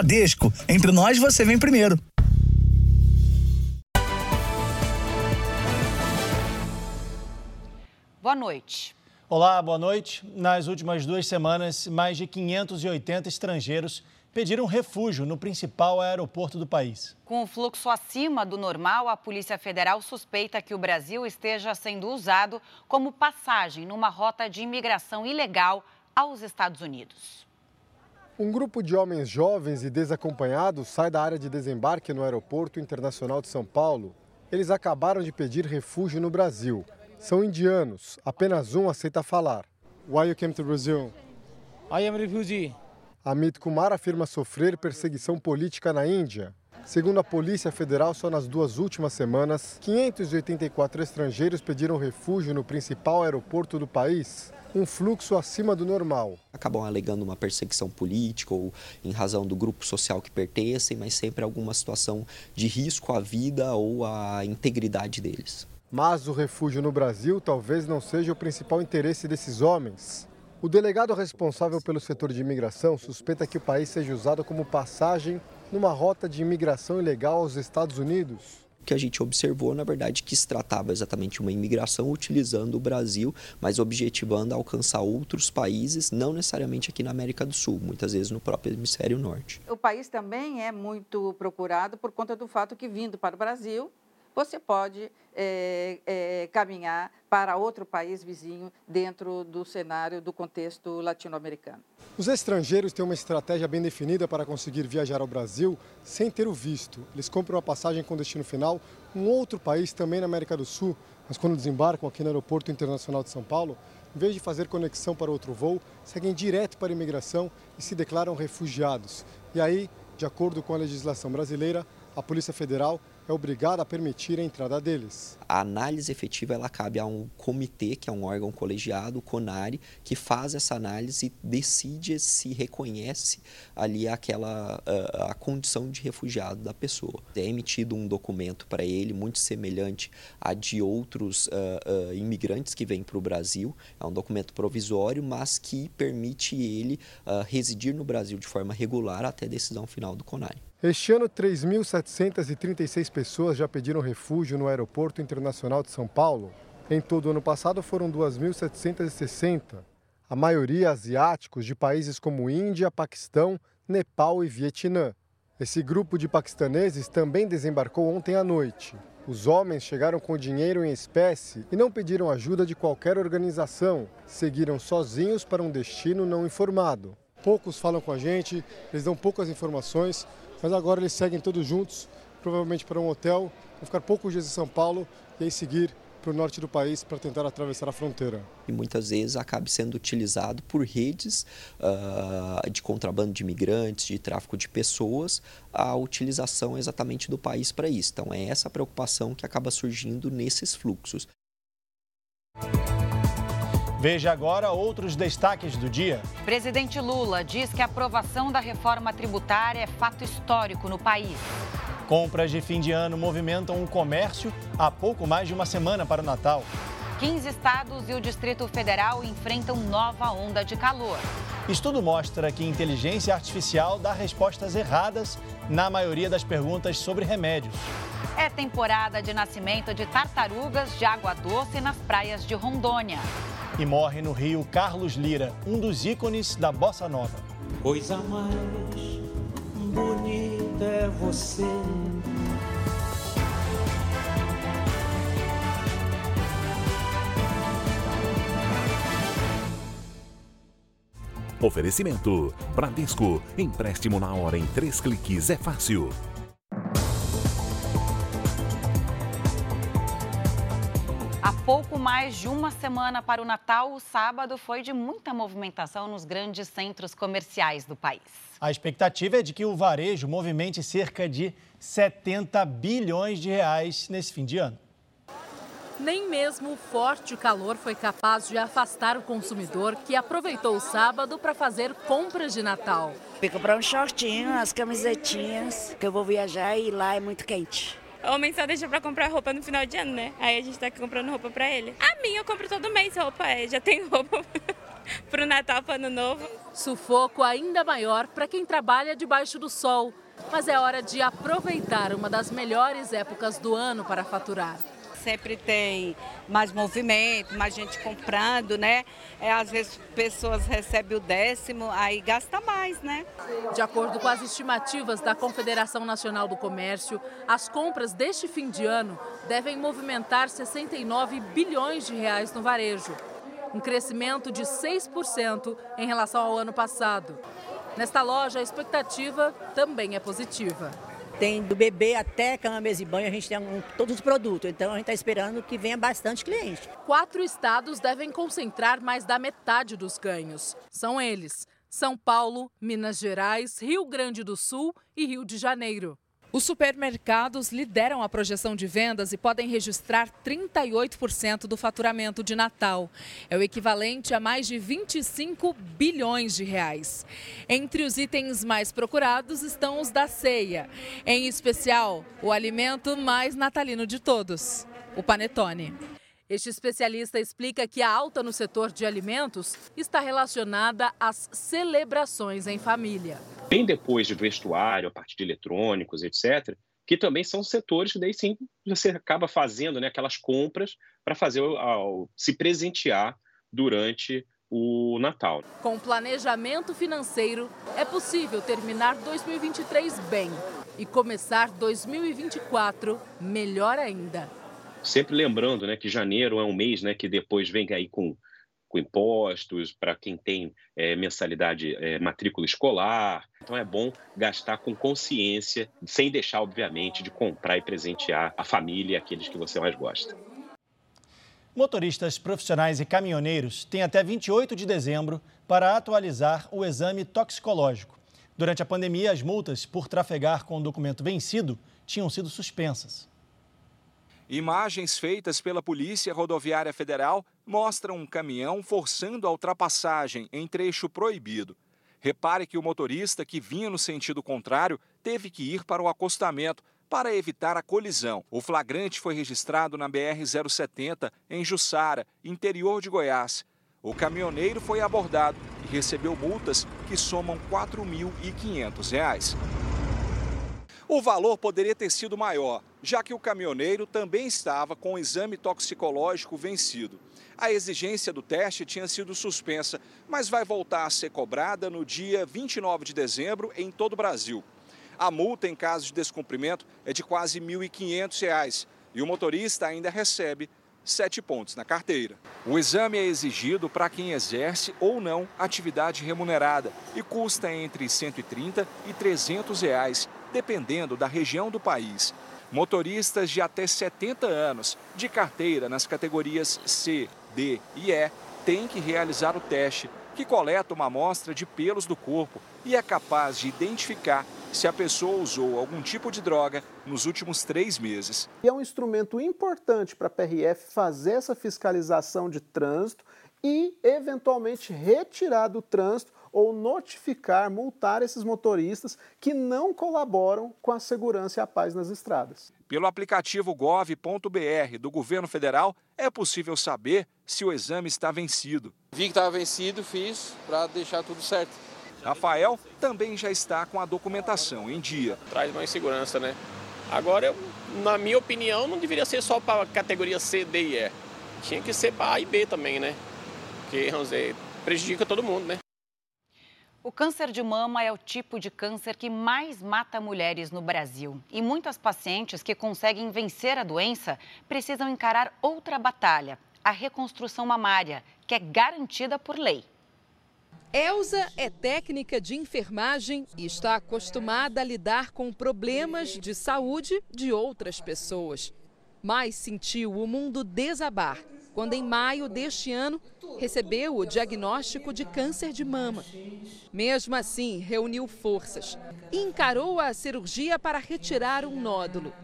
Bradesco. Entre nós, você vem primeiro. Boa noite. Olá, boa noite. Nas últimas duas semanas, mais de 580 estrangeiros pediram refúgio no principal aeroporto do país. Com o fluxo acima do normal, a Polícia Federal suspeita que o Brasil esteja sendo usado como passagem numa rota de imigração ilegal aos Estados Unidos. Um grupo de homens jovens e desacompanhados sai da área de desembarque no Aeroporto Internacional de São Paulo. Eles acabaram de pedir refúgio no Brasil. São indianos, apenas um aceita falar. Why you came to Brazil? I am refugee. Amit Kumar afirma sofrer perseguição política na Índia. Segundo a Polícia Federal, só nas duas últimas semanas, 584 estrangeiros pediram refúgio no principal aeroporto do país, um fluxo acima do normal. Acabam alegando uma perseguição política ou em razão do grupo social que pertencem, mas sempre alguma situação de risco à vida ou à integridade deles. Mas o refúgio no Brasil talvez não seja o principal interesse desses homens. O delegado responsável pelo setor de imigração suspeita que o país seja usado como passagem numa rota de imigração ilegal aos Estados Unidos. O que a gente observou, na verdade, que se tratava exatamente de uma imigração utilizando o Brasil, mas objetivando alcançar outros países, não necessariamente aqui na América do Sul, muitas vezes no próprio hemisfério norte. O país também é muito procurado por conta do fato que, vindo para o Brasil, você pode é, é, caminhar para outro país vizinho dentro do cenário do contexto latino-americano. Os estrangeiros têm uma estratégia bem definida para conseguir viajar ao Brasil sem ter o visto. Eles compram a passagem com destino final, um outro país também na América do Sul, mas quando desembarcam aqui no Aeroporto Internacional de São Paulo, em vez de fazer conexão para outro voo, seguem direto para a imigração e se declaram refugiados. E aí, de acordo com a legislação brasileira, a Polícia Federal é obrigada a permitir a entrada deles. A análise efetiva ela cabe a um comitê, que é um órgão colegiado, o CONARE, que faz essa análise e decide se reconhece ali aquela a, a condição de refugiado da pessoa. É emitido um documento para ele muito semelhante a de outros uh, uh, imigrantes que vêm para o Brasil. É um documento provisório, mas que permite ele uh, residir no Brasil de forma regular até decisão final do CONARE. Este ano, 3.736 pessoas já pediram refúgio no Aeroporto Internacional de São Paulo. Em todo o ano passado foram 2.760, a maioria asiáticos de países como Índia, Paquistão, Nepal e Vietnã. Esse grupo de paquistaneses também desembarcou ontem à noite. Os homens chegaram com dinheiro em espécie e não pediram ajuda de qualquer organização. Seguiram sozinhos para um destino não informado. Poucos falam com a gente, eles dão poucas informações, mas agora eles seguem todos juntos, provavelmente para um hotel, vão ficar poucos dias em São Paulo e aí seguir para o norte do país para tentar atravessar a fronteira. E muitas vezes acaba sendo utilizado por redes uh, de contrabando de imigrantes, de tráfico de pessoas, a utilização exatamente do país para isso. Então é essa preocupação que acaba surgindo nesses fluxos. Veja agora outros destaques do dia. Presidente Lula diz que a aprovação da reforma tributária é fato histórico no país. Compras de fim de ano movimentam o comércio há pouco mais de uma semana para o Natal. 15 estados e o Distrito Federal enfrentam nova onda de calor. Estudo mostra que inteligência artificial dá respostas erradas na maioria das perguntas sobre remédios. É temporada de nascimento de tartarugas de água doce nas praias de Rondônia. E morre no Rio Carlos Lira, um dos ícones da bossa nova. Coisa mais bonita é você. Oferecimento: Bradesco. Empréstimo na hora em três cliques é fácil. Há pouco mais de uma semana para o Natal, o sábado foi de muita movimentação nos grandes centros comerciais do país. A expectativa é de que o varejo movimente cerca de 70 bilhões de reais nesse fim de ano. Nem mesmo o forte calor foi capaz de afastar o consumidor que aproveitou o sábado para fazer compras de Natal. Fui comprar um shortinho, as camisetinhas, que eu vou viajar e lá é muito quente. O homem só deixa pra comprar roupa no final de ano, né? Aí a gente tá comprando roupa pra ele. A minha eu compro todo mês roupa, é, já tem roupa. para o Natal, para o Ano Novo. Sufoco ainda maior para quem trabalha debaixo do sol. Mas é hora de aproveitar uma das melhores épocas do ano para faturar sempre tem mais movimento, mais gente comprando, né? É, às vezes pessoas recebem o décimo, aí gasta mais, né? De acordo com as estimativas da Confederação Nacional do Comércio, as compras deste fim de ano devem movimentar 69 bilhões de reais no varejo, um crescimento de 6% em relação ao ano passado. Nesta loja, a expectativa também é positiva. Tem do bebê até cama, mesa e banho, a gente tem um, todos os produtos. Então a gente está esperando que venha bastante cliente. Quatro estados devem concentrar mais da metade dos ganhos. São eles: São Paulo, Minas Gerais, Rio Grande do Sul e Rio de Janeiro. Os supermercados lideram a projeção de vendas e podem registrar 38% do faturamento de Natal. É o equivalente a mais de 25 bilhões de reais. Entre os itens mais procurados estão os da ceia, em especial o alimento mais natalino de todos, o panetone. Este especialista explica que a alta no setor de alimentos está relacionada às celebrações em família. Bem depois de vestuário, a partir de eletrônicos, etc., que também são setores que daí sim você acaba fazendo né, aquelas compras para fazer se presentear durante o Natal. Com planejamento financeiro, é possível terminar 2023 bem e começar 2024 melhor ainda sempre lembrando né, que janeiro é um mês né, que depois vem aí com, com impostos, para quem tem é, mensalidade, é, matrícula escolar. Então é bom gastar com consciência, sem deixar, obviamente, de comprar e presentear a família e aqueles que você mais gosta. Motoristas profissionais e caminhoneiros têm até 28 de dezembro para atualizar o exame toxicológico. Durante a pandemia, as multas por trafegar com o documento vencido tinham sido suspensas. Imagens feitas pela Polícia Rodoviária Federal mostram um caminhão forçando a ultrapassagem em trecho proibido. Repare que o motorista que vinha no sentido contrário teve que ir para o acostamento para evitar a colisão. O flagrante foi registrado na BR-070, em Jussara, interior de Goiás. O caminhoneiro foi abordado e recebeu multas que somam R$ 4.500. O valor poderia ter sido maior, já que o caminhoneiro também estava com o exame toxicológico vencido. A exigência do teste tinha sido suspensa, mas vai voltar a ser cobrada no dia 29 de dezembro em todo o Brasil. A multa em caso de descumprimento é de quase R$ 1.500 e o motorista ainda recebe sete pontos na carteira. O exame é exigido para quem exerce ou não atividade remunerada e custa entre R$ 130 e 300 reais dependendo da região do país. Motoristas de até 70 anos, de carteira nas categorias C, D e E, têm que realizar o teste, que coleta uma amostra de pelos do corpo e é capaz de identificar se a pessoa usou algum tipo de droga nos últimos três meses. E é um instrumento importante para a PRF fazer essa fiscalização de trânsito e, eventualmente, retirar do trânsito ou notificar, multar esses motoristas que não colaboram com a segurança e a paz nas estradas. Pelo aplicativo gov.br do governo federal, é possível saber se o exame está vencido. Vi que estava vencido, fiz para deixar tudo certo. Rafael também já está com a documentação em dia. Traz mais segurança, né? Agora, eu, na minha opinião, não deveria ser só para categoria C, D e E. Tinha que ser para A e B também, né? Porque, vamos dizer, prejudica todo mundo, né? O câncer de mama é o tipo de câncer que mais mata mulheres no Brasil. E muitas pacientes que conseguem vencer a doença precisam encarar outra batalha, a reconstrução mamária, que é garantida por lei. Elsa é técnica de enfermagem e está acostumada a lidar com problemas de saúde de outras pessoas. Mas sentiu o mundo desabar quando, em maio deste ano, recebeu o diagnóstico de câncer de mama. Mesmo assim, reuniu forças e encarou a cirurgia para retirar um nódulo.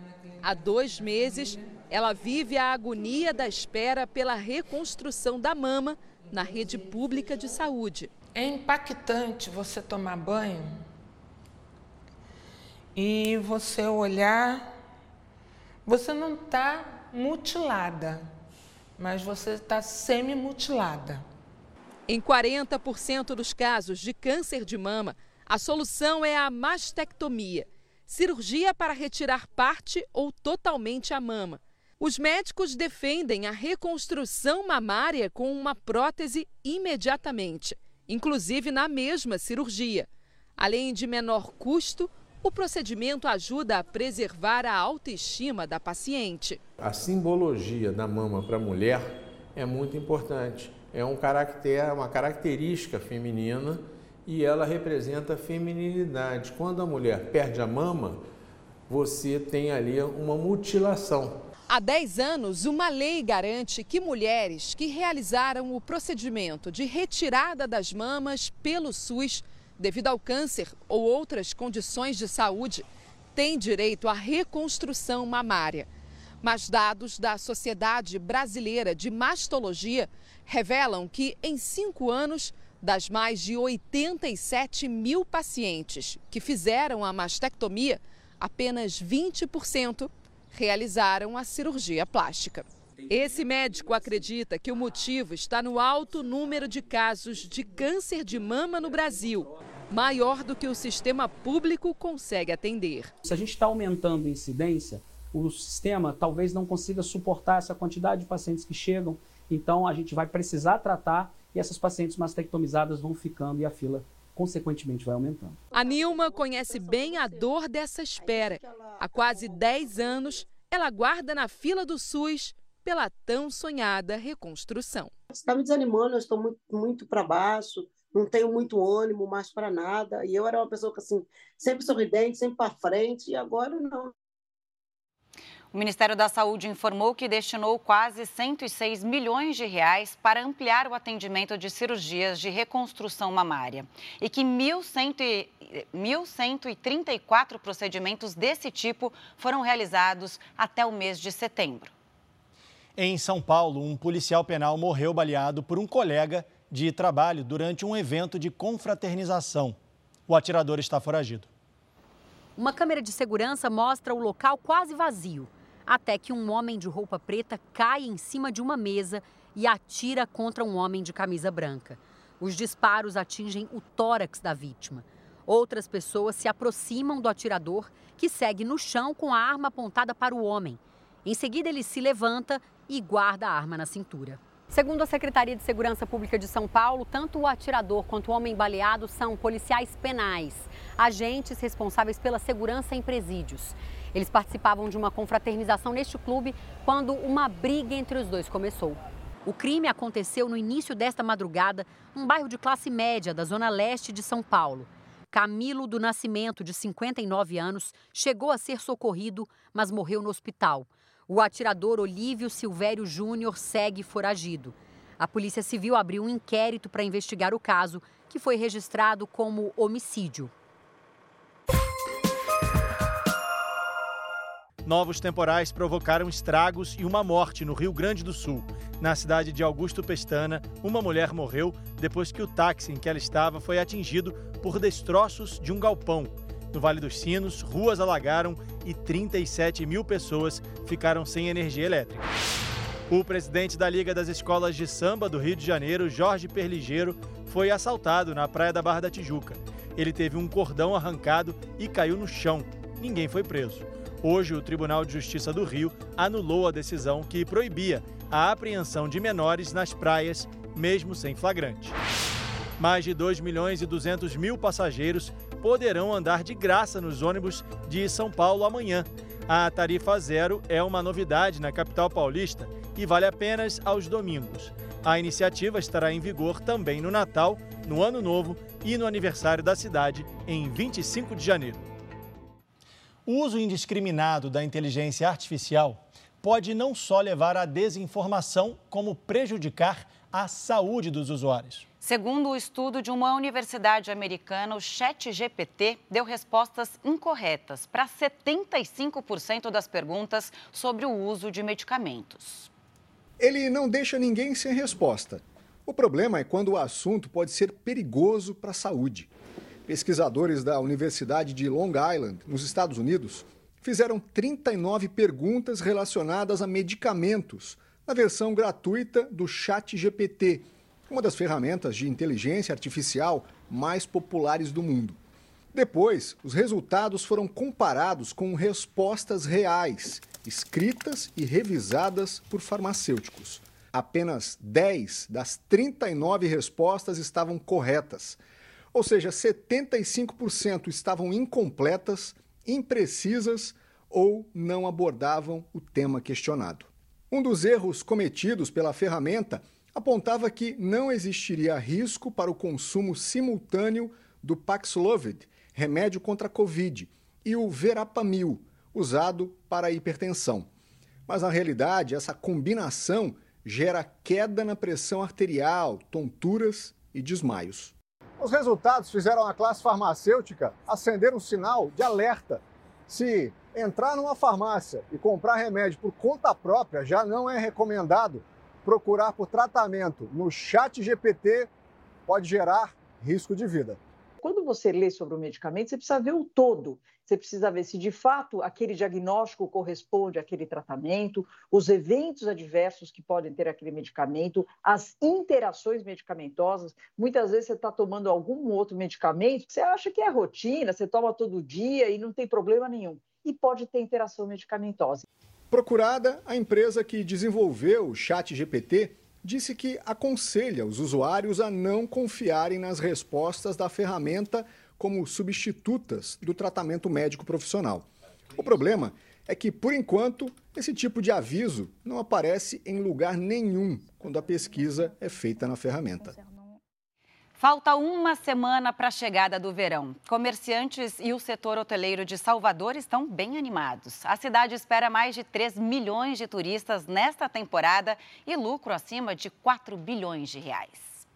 Há dois meses, ela vive a agonia da espera pela reconstrução da mama na rede pública de saúde. É impactante você tomar banho e você olhar, você não está mutilada mas você está semi-mutilada. Em 40% dos casos de câncer de mama, a solução é a mastectomia, cirurgia para retirar parte ou totalmente a mama. Os médicos defendem a reconstrução mamária com uma prótese imediatamente, inclusive na mesma cirurgia. Além de menor custo, o procedimento ajuda a preservar a autoestima da paciente. A simbologia da mama para a mulher é muito importante. É um caractere, uma característica feminina e ela representa a feminilidade. Quando a mulher perde a mama, você tem ali uma mutilação. Há 10 anos, uma lei garante que mulheres que realizaram o procedimento de retirada das mamas pelo SUS devido ao câncer ou outras condições de saúde, têm direito à reconstrução mamária. Mas dados da Sociedade Brasileira de Mastologia revelam que, em cinco anos, das mais de 87 mil pacientes que fizeram a mastectomia, apenas 20% realizaram a cirurgia plástica. Esse médico acredita que o motivo está no alto número de casos de câncer de mama no Brasil, maior do que o sistema público consegue atender. Se a gente está aumentando a incidência, o sistema talvez não consiga suportar essa quantidade de pacientes que chegam, então a gente vai precisar tratar e essas pacientes mastectomizadas vão ficando e a fila consequentemente vai aumentando. A Nilma conhece bem a dor dessa espera. Há quase 10 anos, ela guarda na fila do SUS pela tão sonhada reconstrução. Está me desanimando, eu estou muito, muito para baixo, não tenho muito ânimo mais para nada. E eu era uma pessoa que, assim, sempre sorridente, sempre para frente, e agora não. O Ministério da Saúde informou que destinou quase 106 milhões de reais para ampliar o atendimento de cirurgias de reconstrução mamária e que 1.134 procedimentos desse tipo foram realizados até o mês de setembro. Em São Paulo, um policial penal morreu baleado por um colega de trabalho durante um evento de confraternização. O atirador está foragido. Uma câmera de segurança mostra o local quase vazio, até que um homem de roupa preta cai em cima de uma mesa e atira contra um homem de camisa branca. Os disparos atingem o tórax da vítima. Outras pessoas se aproximam do atirador, que segue no chão com a arma apontada para o homem. Em seguida, ele se levanta e guarda a arma na cintura. Segundo a Secretaria de Segurança Pública de São Paulo, tanto o atirador quanto o homem baleado são policiais penais, agentes responsáveis pela segurança em presídios. Eles participavam de uma confraternização neste clube quando uma briga entre os dois começou. O crime aconteceu no início desta madrugada, num bairro de classe média da zona leste de São Paulo. Camilo do Nascimento, de 59 anos, chegou a ser socorrido, mas morreu no hospital. O atirador Olívio Silvério Júnior segue foragido. A Polícia Civil abriu um inquérito para investigar o caso, que foi registrado como homicídio. Novos temporais provocaram estragos e uma morte no Rio Grande do Sul. Na cidade de Augusto Pestana, uma mulher morreu depois que o táxi em que ela estava foi atingido por destroços de um galpão. No Vale dos Sinos, ruas alagaram e 37 mil pessoas ficaram sem energia elétrica. O presidente da Liga das Escolas de Samba do Rio de Janeiro, Jorge Perligeiro, foi assaltado na praia da Barra da Tijuca. Ele teve um cordão arrancado e caiu no chão. Ninguém foi preso. Hoje, o Tribunal de Justiça do Rio anulou a decisão que proibia a apreensão de menores nas praias, mesmo sem flagrante. Mais de 2 milhões e 200 mil passageiros poderão andar de graça nos ônibus de São Paulo amanhã. A tarifa zero é uma novidade na capital paulista e vale apenas aos domingos. A iniciativa estará em vigor também no Natal, no Ano Novo e no aniversário da cidade, em 25 de janeiro. O uso indiscriminado da inteligência artificial pode não só levar à desinformação, como prejudicar a saúde dos usuários. Segundo o estudo de uma universidade americana, o ChatGPT deu respostas incorretas para 75% das perguntas sobre o uso de medicamentos. Ele não deixa ninguém sem resposta. O problema é quando o assunto pode ser perigoso para a saúde. Pesquisadores da Universidade de Long Island, nos Estados Unidos, fizeram 39 perguntas relacionadas a medicamentos na versão gratuita do ChatGPT uma das ferramentas de inteligência artificial mais populares do mundo. Depois, os resultados foram comparados com respostas reais, escritas e revisadas por farmacêuticos. Apenas 10 das 39 respostas estavam corretas, ou seja, 75% estavam incompletas, imprecisas ou não abordavam o tema questionado. Um dos erros cometidos pela ferramenta apontava que não existiria risco para o consumo simultâneo do Paxlovid, remédio contra a Covid, e o Verapamil, usado para a hipertensão. Mas na realidade, essa combinação gera queda na pressão arterial, tonturas e desmaios. Os resultados fizeram a classe farmacêutica acender um sinal de alerta. Se entrar numa farmácia e comprar remédio por conta própria já não é recomendado. Procurar por tratamento no chat GPT pode gerar risco de vida. Quando você lê sobre o medicamento, você precisa ver o todo. Você precisa ver se de fato aquele diagnóstico corresponde àquele tratamento, os eventos adversos que podem ter aquele medicamento, as interações medicamentosas. Muitas vezes você está tomando algum outro medicamento que você acha que é rotina, você toma todo dia e não tem problema nenhum e pode ter interação medicamentosa. Procurada, a empresa que desenvolveu o Chat GPT disse que aconselha os usuários a não confiarem nas respostas da ferramenta como substitutas do tratamento médico profissional. O problema é que, por enquanto, esse tipo de aviso não aparece em lugar nenhum quando a pesquisa é feita na ferramenta. Falta uma semana para a chegada do verão. Comerciantes e o setor hoteleiro de Salvador estão bem animados. A cidade espera mais de 3 milhões de turistas nesta temporada e lucro acima de 4 bilhões de reais.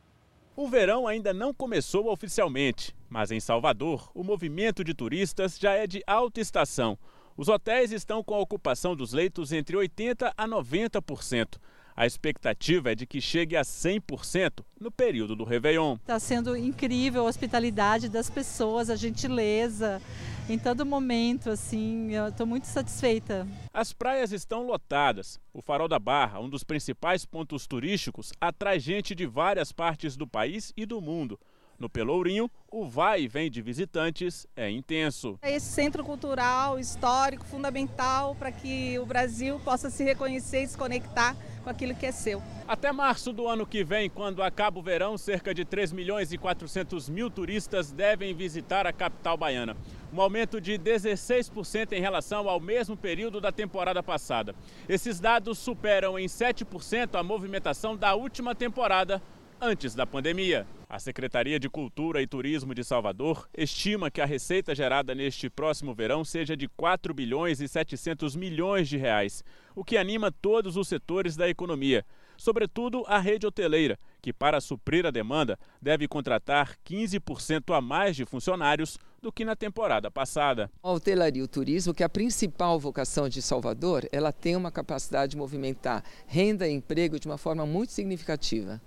O verão ainda não começou oficialmente, mas em Salvador, o movimento de turistas já é de alta estação. Os hotéis estão com a ocupação dos leitos entre 80% a 90%. A expectativa é de que chegue a 100% no período do Réveillon. Está sendo incrível a hospitalidade das pessoas, a gentileza em todo momento, assim, eu estou muito satisfeita. As praias estão lotadas. O Farol da Barra, um dos principais pontos turísticos, atrai gente de várias partes do país e do mundo. No Pelourinho, o vai e vem de visitantes é intenso. Esse centro cultural, histórico, fundamental para que o Brasil possa se reconhecer e se conectar com aquilo que é seu. Até março do ano que vem, quando acaba o verão, cerca de 3 milhões e 400 mil turistas devem visitar a capital baiana. Um aumento de 16% em relação ao mesmo período da temporada passada. Esses dados superam em 7% a movimentação da última temporada antes da pandemia. A Secretaria de Cultura e Turismo de Salvador estima que a receita gerada neste próximo verão seja de 4 bilhões e 700 milhões de reais, o que anima todos os setores da economia, sobretudo a rede hoteleira, que para suprir a demanda deve contratar 15% a mais de funcionários do que na temporada passada. A hotelaria e o turismo, que é a principal vocação de Salvador, ela tem uma capacidade de movimentar renda e emprego de uma forma muito significativa.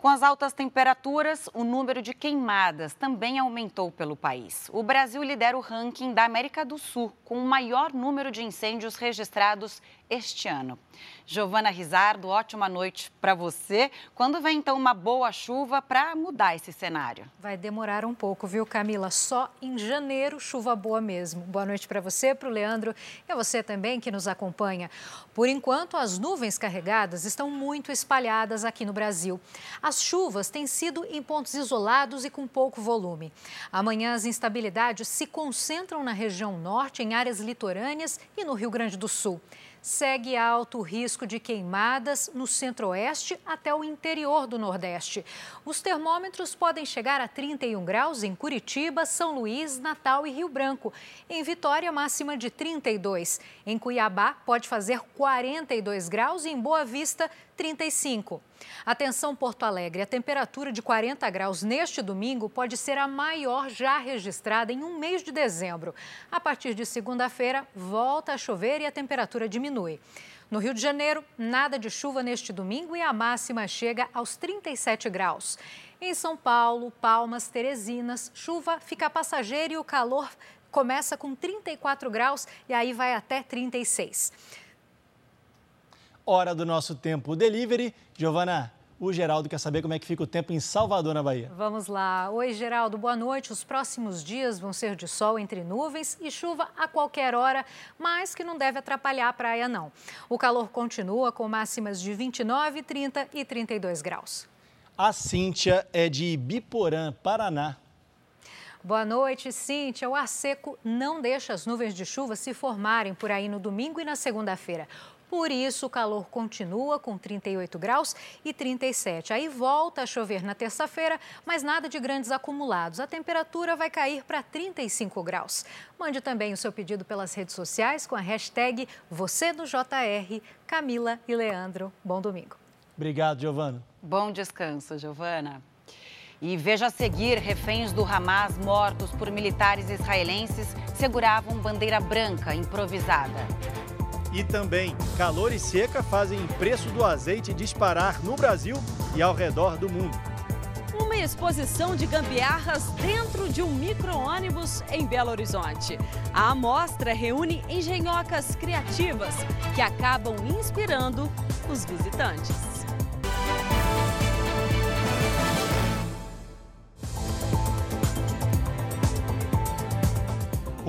Com as altas temperaturas, o número de queimadas também aumentou pelo país. O Brasil lidera o ranking da América do Sul, com o maior número de incêndios registrados este ano. Giovana Rizardo, ótima noite para você. Quando vem então uma boa chuva para mudar esse cenário? Vai demorar um pouco, viu, Camila? Só em janeiro, chuva boa mesmo. Boa noite para você, para o Leandro e a você também que nos acompanha. Por enquanto, as nuvens carregadas estão muito espalhadas aqui no Brasil. As chuvas têm sido em pontos isolados e com pouco volume. Amanhã, as instabilidades se concentram na região norte, em áreas litorâneas e no Rio Grande do Sul segue alto risco de queimadas no centro-oeste até o interior do Nordeste. Os termômetros podem chegar a 31 graus em Curitiba, São Luís, Natal e Rio Branco. Em Vitória, máxima de 32. Em Cuiabá, pode fazer 42 graus e em Boa Vista, 35. Atenção Porto Alegre, a temperatura de 40 graus neste domingo pode ser a maior já registrada em um mês de dezembro. A partir de segunda-feira, volta a chover e a temperatura diminui. No Rio de Janeiro, nada de chuva neste domingo e a máxima chega aos 37 graus. Em São Paulo, Palmas, Teresinas, chuva fica passageira e o calor começa com 34 graus e aí vai até 36 hora do nosso tempo delivery. Giovana, O Geraldo quer saber como é que fica o tempo em Salvador, na Bahia. Vamos lá. Oi, Geraldo, boa noite. Os próximos dias vão ser de sol entre nuvens e chuva a qualquer hora, mas que não deve atrapalhar a praia, não. O calor continua com máximas de 29, 30 e 32 graus. A Cíntia é de Biporã, Paraná. Boa noite, Cíntia. O ar seco não deixa as nuvens de chuva se formarem por aí no domingo e na segunda-feira. Por isso, o calor continua com 38 graus e 37. Aí volta a chover na terça-feira, mas nada de grandes acumulados. A temperatura vai cair para 35 graus. Mande também o seu pedido pelas redes sociais com a hashtag Você no JR, Camila e Leandro. Bom domingo. Obrigado, Giovana. Bom descanso, Giovana. E veja a seguir: reféns do Hamas mortos por militares israelenses seguravam bandeira branca improvisada. E também, calor e seca fazem preço do azeite disparar no Brasil e ao redor do mundo. Uma exposição de gambiarras dentro de um micro-ônibus em Belo Horizonte. A amostra reúne engenhocas criativas que acabam inspirando os visitantes.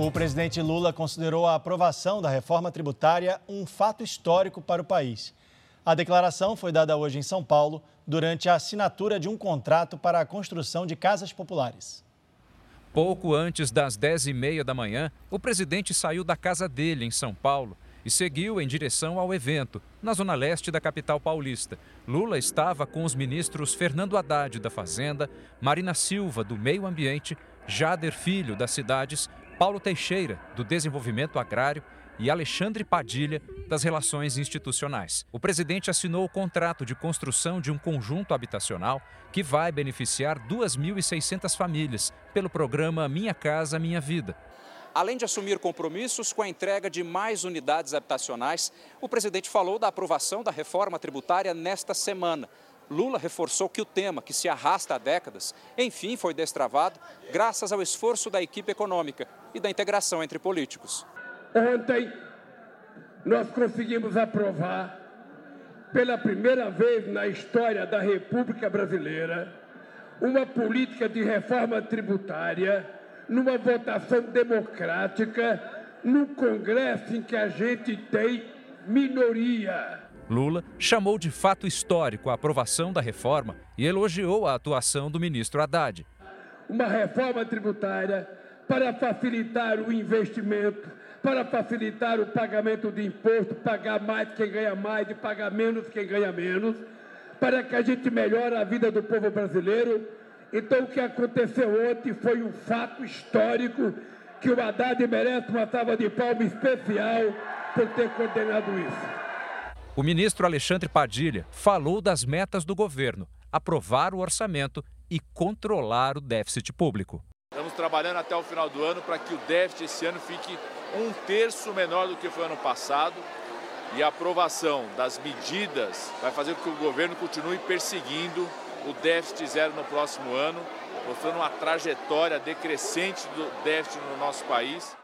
O presidente Lula considerou a aprovação da reforma tributária um fato histórico para o país. A declaração foi dada hoje em São Paulo durante a assinatura de um contrato para a construção de casas populares. Pouco antes das 10h30 da manhã, o presidente saiu da casa dele, em São Paulo, e seguiu em direção ao evento, na zona leste da capital paulista. Lula estava com os ministros Fernando Haddad, da Fazenda, Marina Silva, do Meio Ambiente, Jader Filho, das Cidades Paulo Teixeira, do Desenvolvimento Agrário, e Alexandre Padilha, das Relações Institucionais. O presidente assinou o contrato de construção de um conjunto habitacional que vai beneficiar 2.600 famílias pelo programa Minha Casa Minha Vida. Além de assumir compromissos com a entrega de mais unidades habitacionais, o presidente falou da aprovação da reforma tributária nesta semana. Lula reforçou que o tema, que se arrasta há décadas, enfim foi destravado graças ao esforço da equipe econômica e da integração entre políticos. Ontem, nós conseguimos aprovar, pela primeira vez na história da República Brasileira, uma política de reforma tributária numa votação democrática, no Congresso em que a gente tem minoria. Lula chamou de fato histórico a aprovação da reforma e elogiou a atuação do ministro Haddad. Uma reforma tributária para facilitar o investimento, para facilitar o pagamento de imposto, pagar mais quem ganha mais e pagar menos quem ganha menos, para que a gente melhore a vida do povo brasileiro. Então, o que aconteceu ontem foi um fato histórico que o Haddad merece uma salva de palmas especial por ter coordenado isso. O ministro Alexandre Padilha falou das metas do governo: aprovar o orçamento e controlar o déficit público. Estamos trabalhando até o final do ano para que o déficit esse ano fique um terço menor do que foi ano passado. E a aprovação das medidas vai fazer com que o governo continue perseguindo o déficit zero no próximo ano, mostrando uma trajetória decrescente do déficit no nosso país.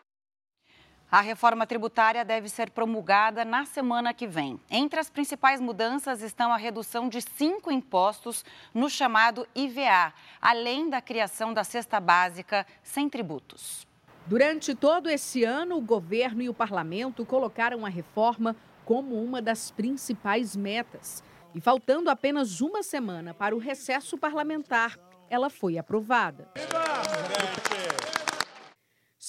A reforma tributária deve ser promulgada na semana que vem. Entre as principais mudanças estão a redução de cinco impostos no chamado IVA, além da criação da cesta básica sem tributos. Durante todo esse ano, o governo e o parlamento colocaram a reforma como uma das principais metas. E faltando apenas uma semana para o recesso parlamentar, ela foi aprovada.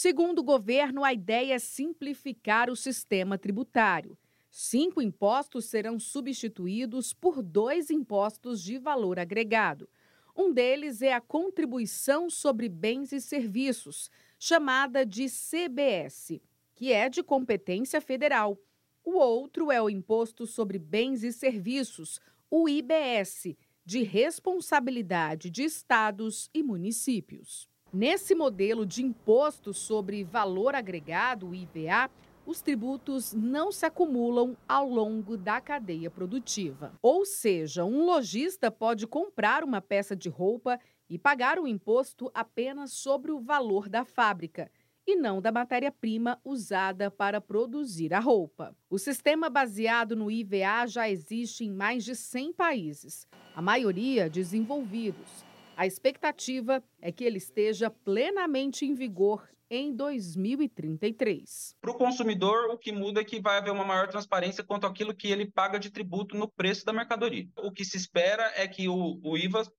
Segundo o governo, a ideia é simplificar o sistema tributário. Cinco impostos serão substituídos por dois impostos de valor agregado. Um deles é a Contribuição sobre Bens e Serviços, chamada de CBS, que é de competência federal. O outro é o Imposto sobre Bens e Serviços, o IBS, de responsabilidade de estados e municípios. Nesse modelo de imposto sobre valor agregado, o IVA, os tributos não se acumulam ao longo da cadeia produtiva. Ou seja, um lojista pode comprar uma peça de roupa e pagar o imposto apenas sobre o valor da fábrica e não da matéria-prima usada para produzir a roupa. O sistema baseado no IVA já existe em mais de 100 países, a maioria desenvolvidos. A expectativa é que ele esteja plenamente em vigor em 2033. Para o consumidor, o que muda é que vai haver uma maior transparência quanto àquilo que ele paga de tributo no preço da mercadoria. O que se espera é que o, o IVA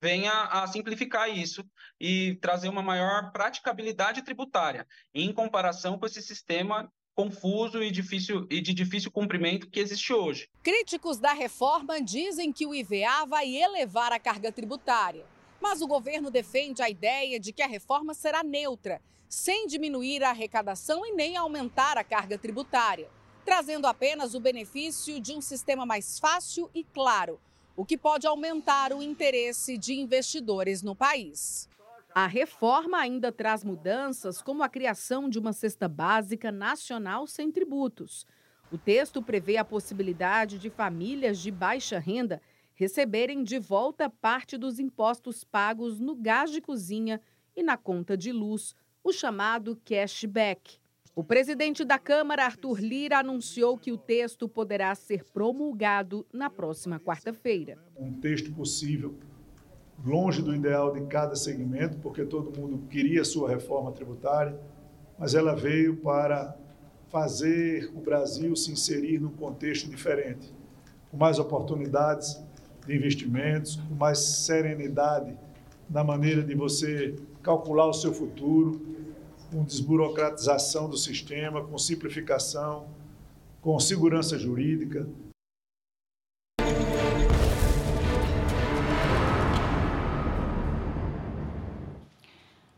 venha a simplificar isso e trazer uma maior praticabilidade tributária em comparação com esse sistema confuso e, difícil, e de difícil cumprimento que existe hoje. Críticos da reforma dizem que o IVA vai elevar a carga tributária. Mas o governo defende a ideia de que a reforma será neutra, sem diminuir a arrecadação e nem aumentar a carga tributária, trazendo apenas o benefício de um sistema mais fácil e claro, o que pode aumentar o interesse de investidores no país. A reforma ainda traz mudanças, como a criação de uma cesta básica nacional sem tributos. O texto prevê a possibilidade de famílias de baixa renda receberem de volta parte dos impostos pagos no gás de cozinha e na conta de luz, o chamado cashback. O presidente da Câmara, Arthur Lira, anunciou que o texto poderá ser promulgado na próxima quarta-feira. Um texto possível, longe do ideal de cada segmento, porque todo mundo queria sua reforma tributária, mas ela veio para fazer o Brasil se inserir num contexto diferente, com mais oportunidades, de investimentos, com mais serenidade na maneira de você calcular o seu futuro, com desburocratização do sistema, com simplificação, com segurança jurídica.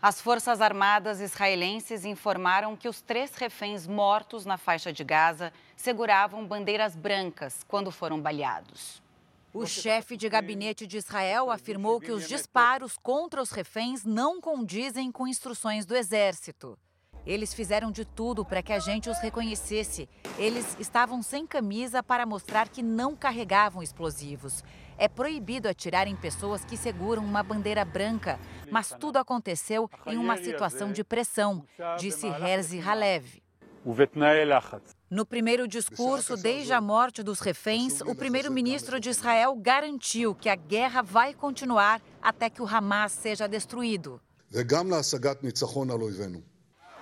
As Forças Armadas israelenses informaram que os três reféns mortos na faixa de Gaza seguravam bandeiras brancas quando foram baleados. O chefe de gabinete de Israel afirmou que os disparos contra os reféns não condizem com instruções do exército. Eles fizeram de tudo para que a gente os reconhecesse. Eles estavam sem camisa para mostrar que não carregavam explosivos. É proibido atirar em pessoas que seguram uma bandeira branca, mas tudo aconteceu em uma situação de pressão, disse Herzi Halev. No primeiro discurso, desde a morte dos reféns, o primeiro-ministro de Israel garantiu que a guerra vai continuar até que o Hamas seja destruído.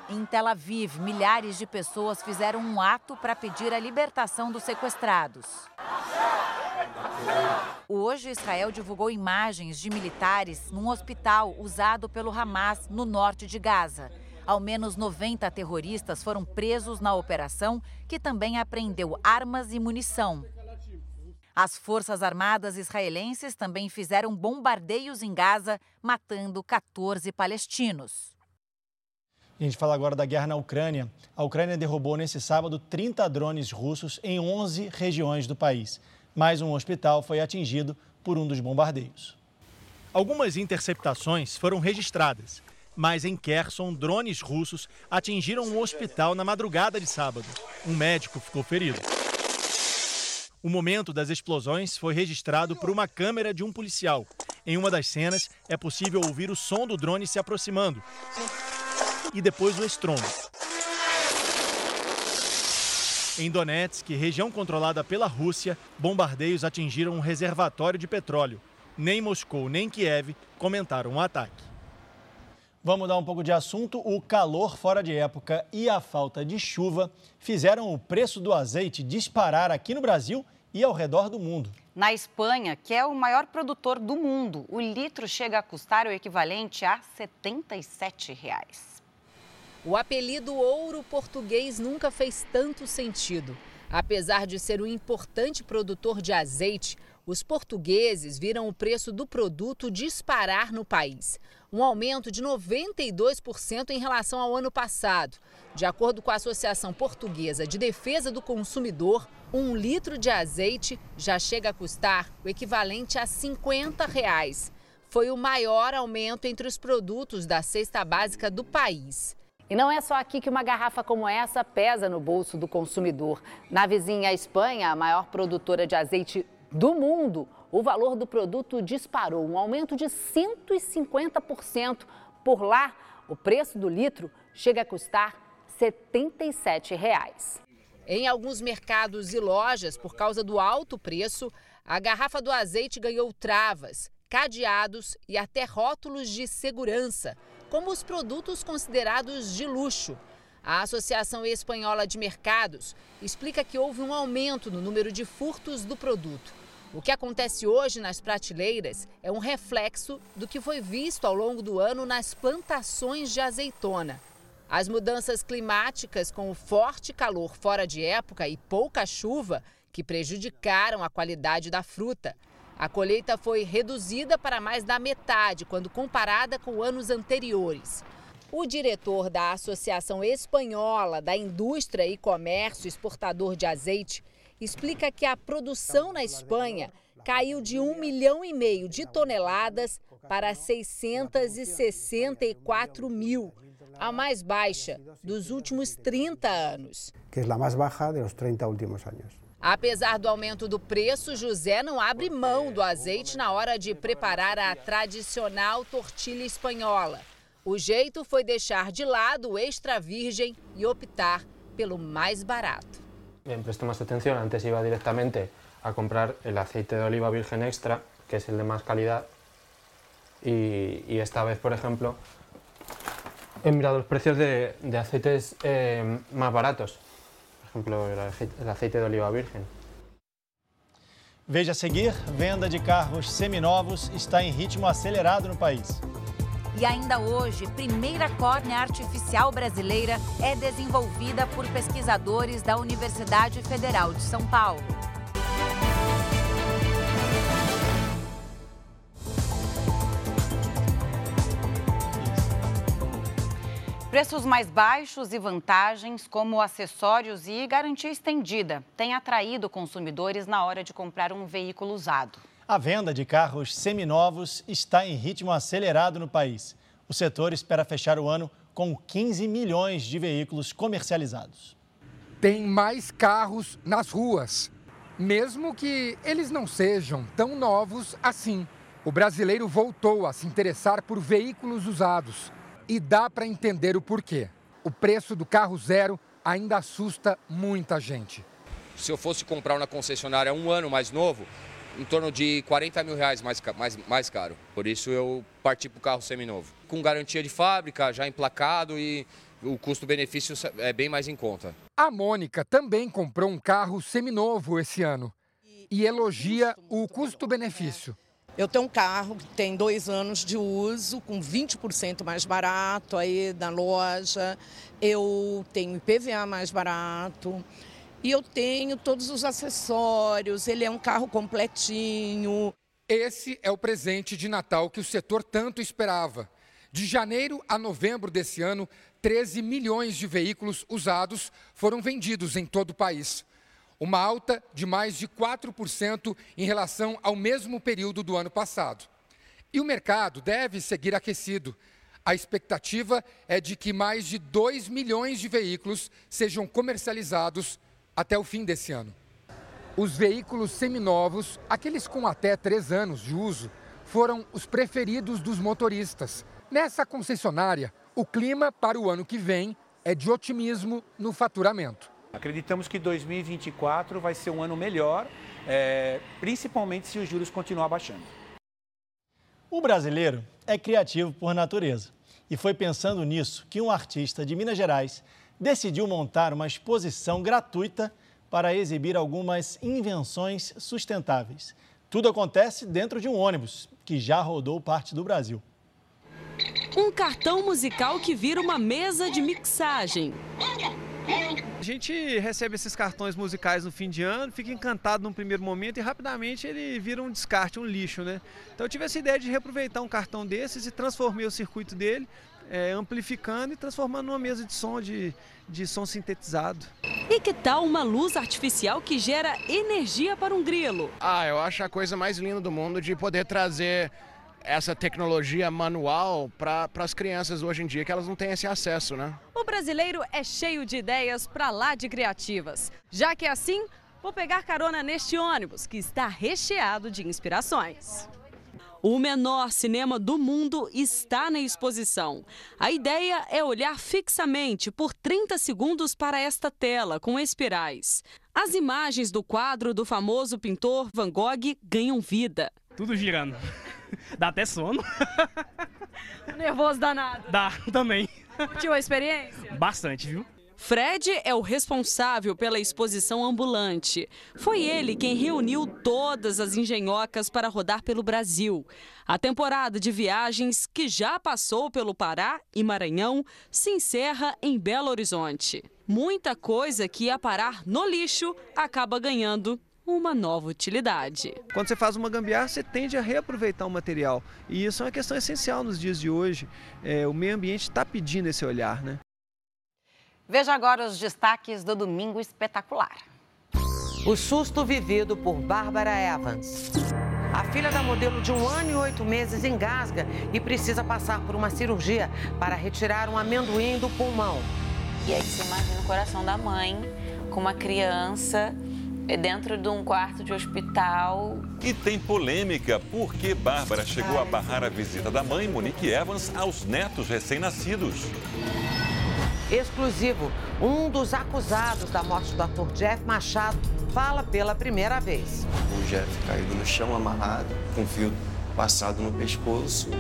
Em Tel Aviv, milhares de pessoas fizeram um ato para pedir a libertação dos sequestrados. Hoje, Israel divulgou imagens de militares num hospital usado pelo Hamas no norte de Gaza. Ao menos 90 terroristas foram presos na operação, que também apreendeu armas e munição. As Forças Armadas israelenses também fizeram bombardeios em Gaza, matando 14 palestinos. A gente fala agora da guerra na Ucrânia. A Ucrânia derrubou nesse sábado 30 drones russos em 11 regiões do país. Mais um hospital foi atingido por um dos bombardeios. Algumas interceptações foram registradas mas em Kherson, drones russos atingiram um hospital na madrugada de sábado. Um médico ficou ferido. O momento das explosões foi registrado por uma câmera de um policial. Em uma das cenas, é possível ouvir o som do drone se aproximando e depois o estrondo. Em Donetsk, região controlada pela Rússia, bombardeios atingiram um reservatório de petróleo. Nem Moscou nem Kiev comentaram o ataque. Vamos mudar um pouco de assunto. O calor fora de época e a falta de chuva fizeram o preço do azeite disparar aqui no Brasil e ao redor do mundo. Na Espanha, que é o maior produtor do mundo, o litro chega a custar o equivalente a 77 reais. O apelido ouro português nunca fez tanto sentido. Apesar de ser um importante produtor de azeite, os portugueses viram o preço do produto disparar no país um aumento de 92% em relação ao ano passado. De acordo com a Associação Portuguesa de Defesa do Consumidor, um litro de azeite já chega a custar o equivalente a 50 reais. Foi o maior aumento entre os produtos da cesta básica do país. E não é só aqui que uma garrafa como essa pesa no bolso do consumidor. Na vizinha Espanha, a maior produtora de azeite do mundo, o valor do produto disparou, um aumento de 150%. Por lá, O preço do litro chega a custar 77 reais. Em alguns mercados e lojas, por causa do alto preço, a garrafa do azeite ganhou travas, cadeados e até rótulos de segurança, como os produtos considerados de luxo. A Associação Espanhola de Mercados explica que houve um aumento no número de furtos do produto. O que acontece hoje nas prateleiras é um reflexo do que foi visto ao longo do ano nas plantações de azeitona. As mudanças climáticas, com o forte calor fora de época e pouca chuva, que prejudicaram a qualidade da fruta. A colheita foi reduzida para mais da metade quando comparada com anos anteriores. O diretor da Associação Espanhola da Indústria e Comércio Exportador de Azeite explica que a produção na Espanha caiu de 1 milhão e meio de toneladas para 664 mil, a mais baixa dos últimos 30 anos. Que é a mais baixa dos 30 últimos anos. Apesar do aumento do preço, José não abre mão do azeite na hora de preparar a tradicional tortilha espanhola. O jeito foi deixar de lado o extra virgem e optar pelo mais barato. Bien, presto más atención. Antes iba directamente a comprar el aceite de oliva virgen extra, que es el de más calidad. Y, esta vez, por ejemplo, he mirado los precios de, aceites eh, más baratos. Por ejemplo, el aceite de oliva virgen. Veja a seguir: venda de carros seminovos está em ritmo acelerado no país. E ainda hoje, primeira córnea artificial brasileira é desenvolvida por pesquisadores da Universidade Federal de São Paulo. Preços mais baixos e vantagens, como acessórios e garantia estendida, têm atraído consumidores na hora de comprar um veículo usado. A venda de carros seminovos está em ritmo acelerado no país. O setor espera fechar o ano com 15 milhões de veículos comercializados. Tem mais carros nas ruas, mesmo que eles não sejam tão novos assim. O brasileiro voltou a se interessar por veículos usados e dá para entender o porquê. O preço do carro zero ainda assusta muita gente. Se eu fosse comprar na concessionária um ano mais novo, em torno de 40 mil reais mais, mais, mais caro. Por isso eu parti para o carro seminovo. Com garantia de fábrica, já emplacado e o custo-benefício é bem mais em conta. A Mônica também comprou um carro seminovo esse ano e elogia o custo-benefício. Eu tenho um carro que tem dois anos de uso, com 20% mais barato aí na loja. Eu tenho IPVA mais barato. E eu tenho todos os acessórios, ele é um carro completinho. Esse é o presente de Natal que o setor tanto esperava. De janeiro a novembro desse ano, 13 milhões de veículos usados foram vendidos em todo o país uma alta de mais de 4% em relação ao mesmo período do ano passado. E o mercado deve seguir aquecido. A expectativa é de que mais de 2 milhões de veículos sejam comercializados até o fim desse ano. Os veículos seminovos, aqueles com até 3 anos de uso, foram os preferidos dos motoristas. Nessa concessionária, o clima para o ano que vem é de otimismo no faturamento. Acreditamos que 2024 vai ser um ano melhor, é, principalmente se os juros continuar baixando. O brasileiro é criativo por natureza. E foi pensando nisso que um artista de Minas Gerais decidiu montar uma exposição gratuita para exibir algumas invenções sustentáveis. Tudo acontece dentro de um ônibus que já rodou parte do Brasil. Um cartão musical que vira uma mesa de mixagem. A gente recebe esses cartões musicais no fim de ano, fica encantado num primeiro momento e rapidamente ele vira um descarte, um lixo, né? Então eu tive essa ideia de reaproveitar um cartão desses e transformei o circuito dele, é, amplificando e transformando numa mesa de som de, de som sintetizado. E que tal uma luz artificial que gera energia para um grilo? Ah, eu acho a coisa mais linda do mundo de poder trazer essa tecnologia manual para as crianças hoje em dia, que elas não têm esse acesso, né? O brasileiro é cheio de ideias para lá de criativas. Já que é assim, vou pegar carona neste ônibus, que está recheado de inspirações. O menor cinema do mundo está na exposição. A ideia é olhar fixamente por 30 segundos para esta tela com espirais. As imagens do quadro do famoso pintor Van Gogh ganham vida. Tudo girando. Dá até sono. Nervoso danado. Dá também. Curtiu a experiência? Bastante, viu? Fred é o responsável pela exposição ambulante. Foi ele quem reuniu todas as engenhocas para rodar pelo Brasil. A temporada de viagens, que já passou pelo Pará e Maranhão, se encerra em Belo Horizonte. Muita coisa que ia parar no lixo acaba ganhando uma nova utilidade. Quando você faz uma gambiarra, você tende a reaproveitar o material. E isso é uma questão essencial nos dias de hoje. É, o meio ambiente está pedindo esse olhar, né? Veja agora os destaques do Domingo Espetacular. O susto vivido por Bárbara Evans. A filha da modelo de um ano e oito meses engasga e precisa passar por uma cirurgia para retirar um amendoim do pulmão. E aí você imagina o coração da mãe com uma criança dentro de um quarto de hospital. E tem polêmica porque Bárbara chegou a barrar a visita da mãe, Monique Evans, aos netos recém-nascidos. Exclusivo, um dos acusados da morte do ator Jeff Machado fala pela primeira vez. O Jeff caído no chão, amarrado, com fio passado no pescoço.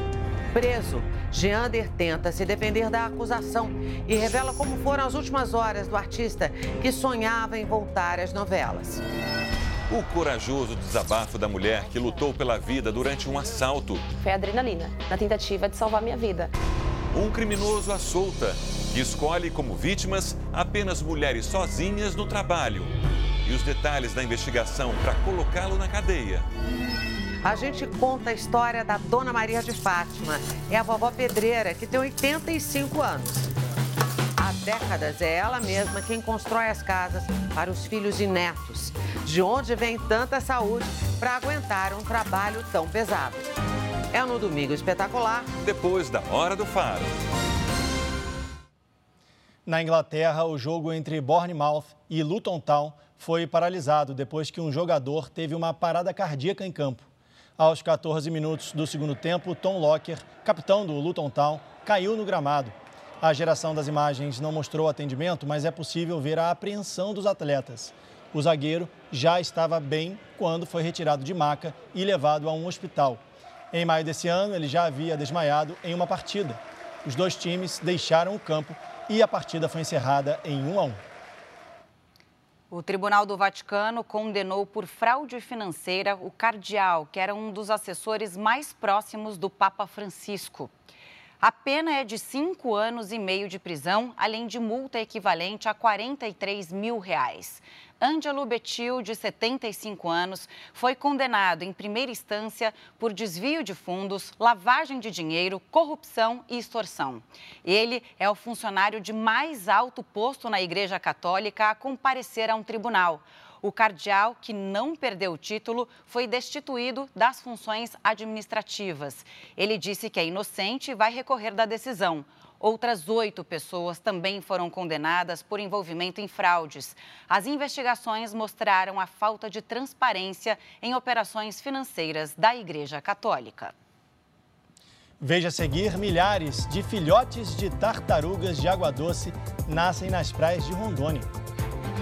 Preso, Geander tenta se defender da acusação e revela como foram as últimas horas do artista que sonhava em voltar às novelas. O corajoso desabafo da mulher que lutou pela vida durante um assalto. Foi adrenalina, na tentativa de salvar minha vida. Um criminoso à solta, que escolhe como vítimas apenas mulheres sozinhas no trabalho. E os detalhes da investigação para colocá-lo na cadeia. A gente conta a história da Dona Maria de Fátima. É a vovó pedreira, que tem 85 anos. Há décadas é ela mesma quem constrói as casas para os filhos e netos. De onde vem tanta saúde para aguentar um trabalho tão pesado? É no Domingo Espetacular. Depois da Hora do Faro. Na Inglaterra, o jogo entre Bournemouth e Luton Town foi paralisado depois que um jogador teve uma parada cardíaca em campo. Aos 14 minutos do segundo tempo, Tom Locker, capitão do Luton Town, caiu no gramado. A geração das imagens não mostrou atendimento, mas é possível ver a apreensão dos atletas. O zagueiro já estava bem quando foi retirado de maca e levado a um hospital. Em maio desse ano, ele já havia desmaiado em uma partida. Os dois times deixaram o campo e a partida foi encerrada em 1 a 1. O Tribunal do Vaticano condenou por fraude financeira o cardeal, que era um dos assessores mais próximos do Papa Francisco. A pena é de cinco anos e meio de prisão, além de multa equivalente a 43 mil reais. Ângelo Betil, de 75 anos, foi condenado em primeira instância por desvio de fundos, lavagem de dinheiro, corrupção e extorsão. Ele é o funcionário de mais alto posto na Igreja Católica a comparecer a um tribunal. O cardeal, que não perdeu o título, foi destituído das funções administrativas. Ele disse que é inocente e vai recorrer da decisão. Outras oito pessoas também foram condenadas por envolvimento em fraudes. As investigações mostraram a falta de transparência em operações financeiras da Igreja Católica. Veja a seguir: milhares de filhotes de tartarugas de água doce nascem nas praias de Rondônia.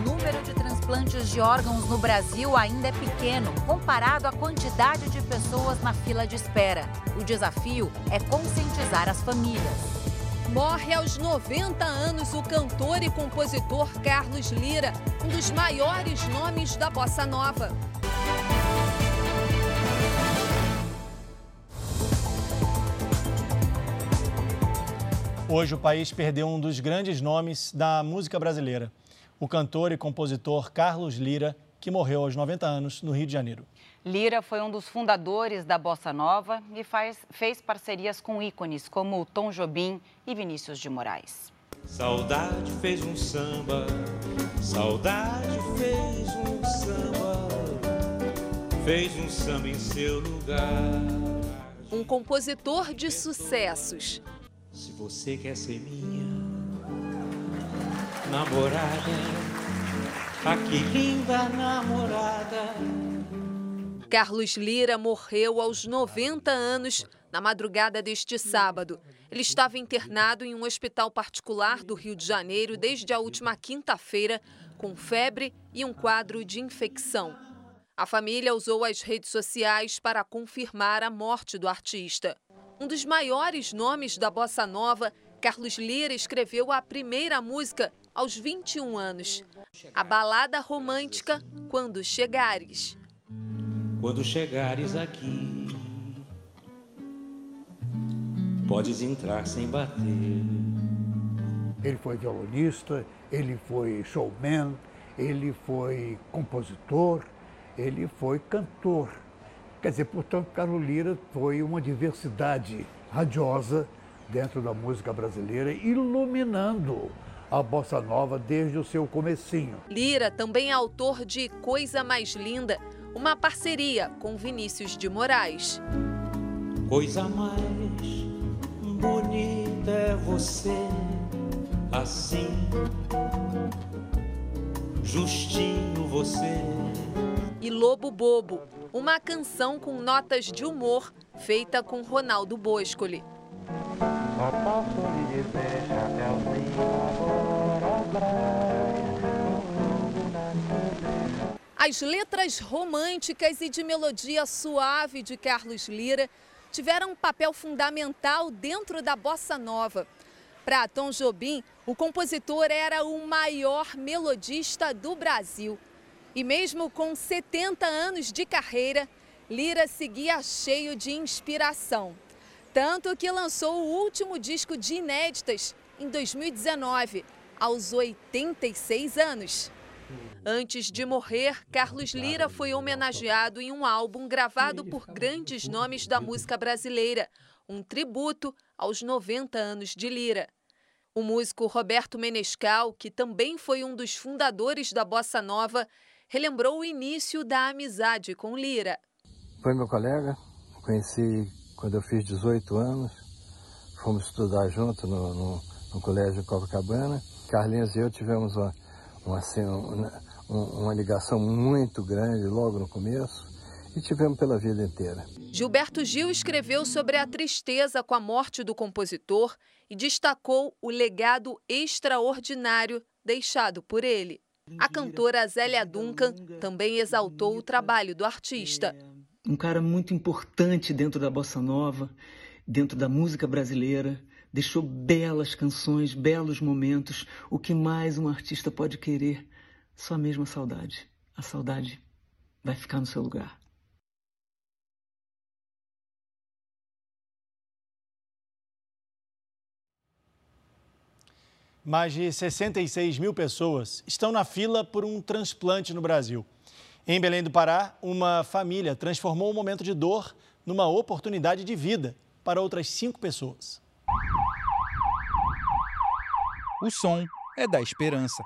O número de transplantes de órgãos no Brasil ainda é pequeno, comparado à quantidade de pessoas na fila de espera. O desafio é conscientizar as famílias. Morre aos 90 anos o cantor e compositor Carlos Lira, um dos maiores nomes da bossa nova. Hoje o país perdeu um dos grandes nomes da música brasileira, o cantor e compositor Carlos Lira, que morreu aos 90 anos no Rio de Janeiro. Lira foi um dos fundadores da Bossa Nova e faz, fez parcerias com ícones como Tom Jobim e Vinícius de Moraes. Saudade fez um samba, saudade fez um samba, fez um samba em seu lugar. Um compositor de sucessos. Se você quer ser minha namorada, ah que linda namorada. Carlos Lira morreu aos 90 anos na madrugada deste sábado. Ele estava internado em um hospital particular do Rio de Janeiro desde a última quinta-feira, com febre e um quadro de infecção. A família usou as redes sociais para confirmar a morte do artista. Um dos maiores nomes da bossa nova, Carlos Lira escreveu a primeira música aos 21 anos. A balada romântica Quando Chegares. Quando chegares aqui, podes entrar sem bater. Ele foi violonista, ele foi showman, ele foi compositor, ele foi cantor. Quer dizer, portanto, Carlos Lira foi uma diversidade radiosa dentro da música brasileira, iluminando a bossa nova desde o seu comecinho. Lira também é autor de Coisa Mais Linda, uma parceria com Vinícius de Moraes. Coisa mais bonita é você, assim, justinho você. E Lobo Bobo, uma canção com notas de humor feita com Ronaldo Boscoli. Só posso lhe dizer, As letras românticas e de melodia suave de Carlos Lira tiveram um papel fundamental dentro da bossa nova. Para Tom Jobim, o compositor era o maior melodista do Brasil. E mesmo com 70 anos de carreira, Lira seguia cheio de inspiração. Tanto que lançou o último disco de inéditas em 2019, aos 86 anos. Antes de morrer, Carlos Lira foi homenageado em um álbum gravado por grandes nomes da música brasileira, um tributo aos 90 anos de Lira. O músico Roberto Menescal, que também foi um dos fundadores da bossa nova, relembrou o início da amizade com Lira. Foi meu colega, conheci quando eu fiz 18 anos, fomos estudar junto no, no, no Colégio Copacabana. Carlinhos e eu tivemos uma, uma, assim, uma, uma ligação muito grande logo no começo e tivemos pela vida inteira. Gilberto Gil escreveu sobre a tristeza com a morte do compositor e destacou o legado extraordinário deixado por ele. A cantora Zélia Duncan também exaltou o trabalho do artista um cara muito importante dentro da bossa nova, dentro da música brasileira, deixou belas canções, belos momentos. O que mais um artista pode querer? Só mesmo a saudade. A saudade vai ficar no seu lugar. Mais de 66 mil pessoas estão na fila por um transplante no Brasil. Em Belém do Pará, uma família transformou um momento de dor numa oportunidade de vida para outras cinco pessoas. O som é da esperança.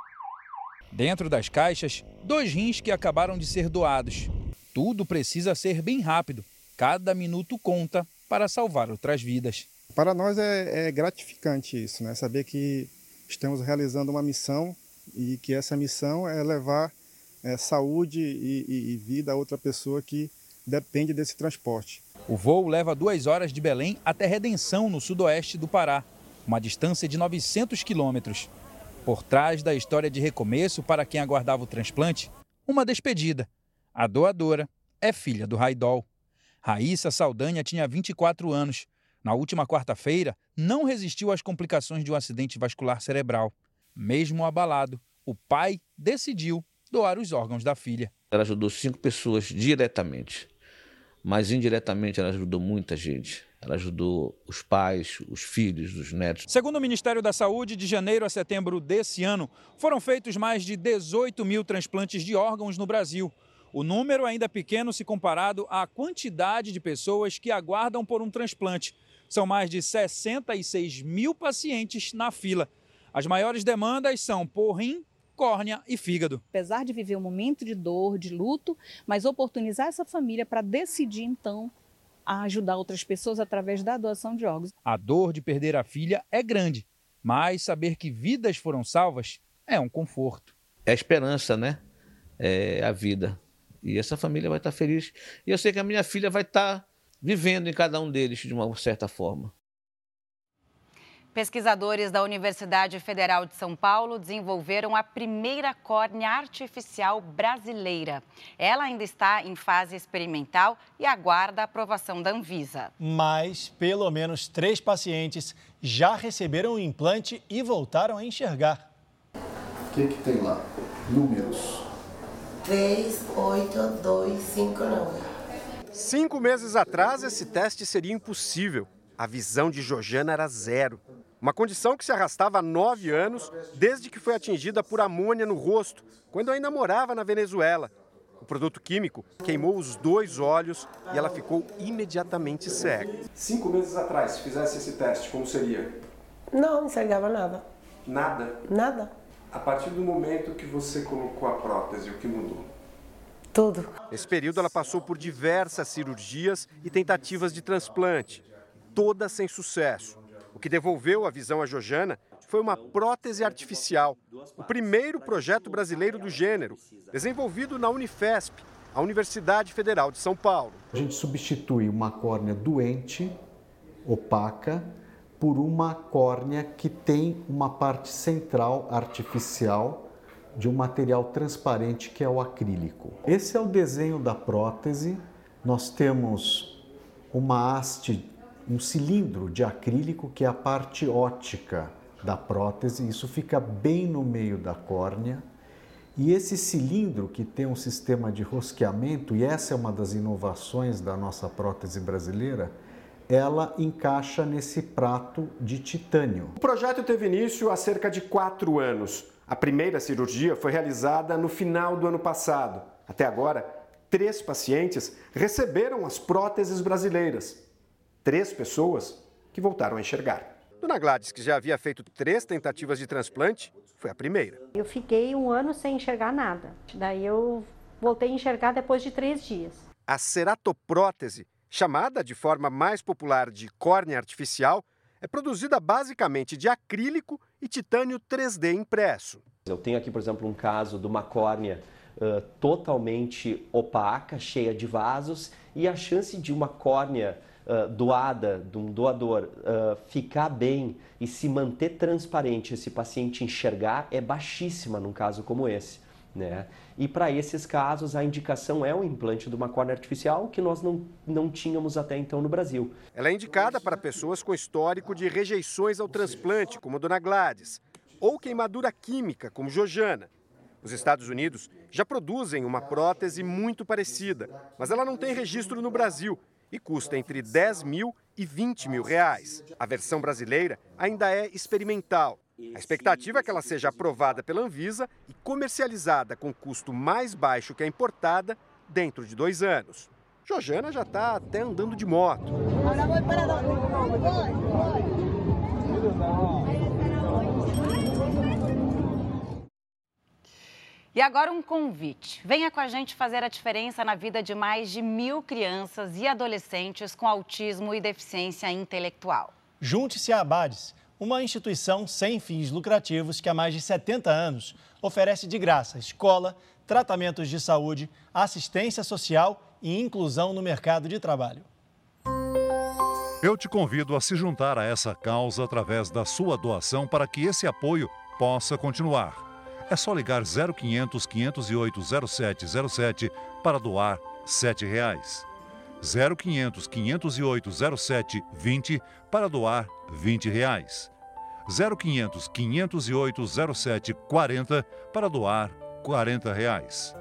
Dentro das caixas, dois rins que acabaram de ser doados. Tudo precisa ser bem rápido. Cada minuto conta para salvar outras vidas. Para nós é, é gratificante isso, né? Saber que estamos realizando uma missão e que essa missão é levar é, saúde e, e, e vida a outra pessoa que depende desse transporte. O voo leva duas horas de Belém até Redenção, no sudoeste do Pará, uma distância de 900 quilômetros. Por trás da história de recomeço para quem aguardava o transplante, uma despedida. A doadora é filha do Raidol. Raíssa Saldanha tinha 24 anos. Na última quarta-feira, não resistiu às complicações de um acidente vascular cerebral. Mesmo abalado, o pai decidiu doar os órgãos da filha. Ela ajudou cinco pessoas diretamente, mas indiretamente ela ajudou muita gente. Ela ajudou os pais, os filhos, os netos. Segundo o Ministério da Saúde, de janeiro a setembro desse ano, foram feitos mais de 18 mil transplantes de órgãos no Brasil. O número ainda é pequeno se comparado à quantidade de pessoas que aguardam por um transplante. São mais de 66 mil pacientes na fila. As maiores demandas são por rim córnea e fígado. Apesar de viver um momento de dor, de luto, mas oportunizar essa família para decidir então a ajudar outras pessoas através da doação de órgãos. A dor de perder a filha é grande, mas saber que vidas foram salvas é um conforto. É a esperança, né? É a vida. E essa família vai estar feliz. E eu sei que a minha filha vai estar vivendo em cada um deles de uma certa forma. Pesquisadores da Universidade Federal de São Paulo desenvolveram a primeira córnea artificial brasileira. Ela ainda está em fase experimental e aguarda a aprovação da Anvisa. Mas pelo menos três pacientes já receberam o implante e voltaram a enxergar. O que, que tem lá? Números. 3, 8, 2, 5, 9. Cinco meses atrás, esse teste seria impossível. A visão de Jojana era zero. Uma condição que se arrastava há nove anos, desde que foi atingida por amônia no rosto, quando ainda morava na Venezuela. O produto químico queimou os dois olhos e ela ficou imediatamente cega. Cinco meses atrás, se fizesse esse teste, como seria? Não, não enxergava nada. Nada? Nada. A partir do momento que você colocou a prótese, o que mudou? Tudo. Nesse período, ela passou por diversas cirurgias e tentativas de transplante, todas sem sucesso. O que devolveu a visão a Jojana foi uma prótese artificial, o primeiro projeto brasileiro do gênero, desenvolvido na Unifesp, a Universidade Federal de São Paulo. A gente substitui uma córnea doente, opaca, por uma córnea que tem uma parte central artificial de um material transparente que é o acrílico. Esse é o desenho da prótese. Nós temos uma haste um cilindro de acrílico que é a parte ótica da prótese, isso fica bem no meio da córnea. E esse cilindro que tem um sistema de rosqueamento, e essa é uma das inovações da nossa prótese brasileira, ela encaixa nesse prato de titânio. O projeto teve início há cerca de quatro anos. A primeira cirurgia foi realizada no final do ano passado. Até agora, três pacientes receberam as próteses brasileiras três pessoas que voltaram a enxergar. Dona Gladys, que já havia feito três tentativas de transplante, foi a primeira. Eu fiquei um ano sem enxergar nada. Daí eu voltei a enxergar depois de três dias. A ceratoprótese, chamada de forma mais popular de córnea artificial, é produzida basicamente de acrílico e titânio 3D impresso. Eu tenho aqui, por exemplo, um caso de uma córnea uh, totalmente opaca, cheia de vasos, e a chance de uma córnea uh, doada, de um doador, uh, ficar bem e se manter transparente, esse paciente enxergar, é baixíssima num caso como esse. Né? E para esses casos, a indicação é o implante de uma córnea artificial que nós não, não tínhamos até então no Brasil. Ela é indicada para pessoas com histórico de rejeições ao transplante, como Dona Gladys, ou queimadura química, como Jojana. Os Estados Unidos já produzem uma prótese muito parecida, mas ela não tem registro no Brasil e custa entre 10 mil e 20 mil reais. A versão brasileira ainda é experimental. A expectativa é que ela seja aprovada pela Anvisa e comercializada com custo mais baixo que a importada dentro de dois anos. Jojana já está até andando de moto. E agora um convite. Venha com a gente fazer a diferença na vida de mais de mil crianças e adolescentes com autismo e deficiência intelectual. Junte-se à Abades, uma instituição sem fins lucrativos que há mais de 70 anos oferece de graça escola, tratamentos de saúde, assistência social e inclusão no mercado de trabalho. Eu te convido a se juntar a essa causa através da sua doação para que esse apoio possa continuar. É só ligar 0500 508 0707 para doar 7 reais. 0500 508 0720 para doar 20 reais. 0500 508 0740 para doar 40 reais.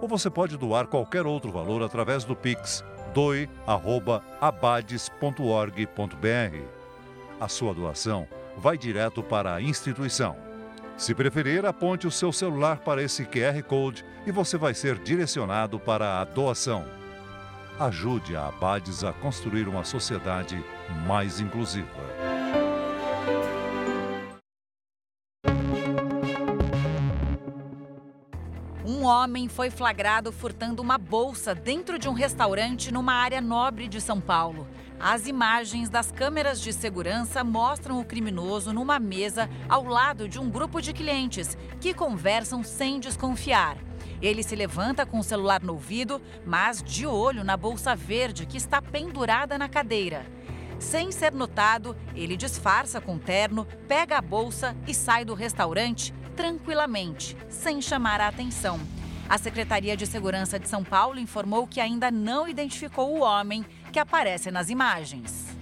Ou você pode doar qualquer outro valor através do Pix doe@abades.org.br. A sua doação vai direto para a instituição. Se preferir, aponte o seu celular para esse QR Code e você vai ser direcionado para a doação. Ajude a Abades a construir uma sociedade mais inclusiva. Um homem foi flagrado furtando uma bolsa dentro de um restaurante numa área nobre de São Paulo. As imagens das câmeras de segurança mostram o criminoso numa mesa ao lado de um grupo de clientes que conversam sem desconfiar. Ele se levanta com o celular no ouvido, mas de olho na bolsa verde que está pendurada na cadeira. Sem ser notado, ele disfarça com terno, pega a bolsa e sai do restaurante tranquilamente, sem chamar a atenção. A Secretaria de Segurança de São Paulo informou que ainda não identificou o homem que aparece nas imagens.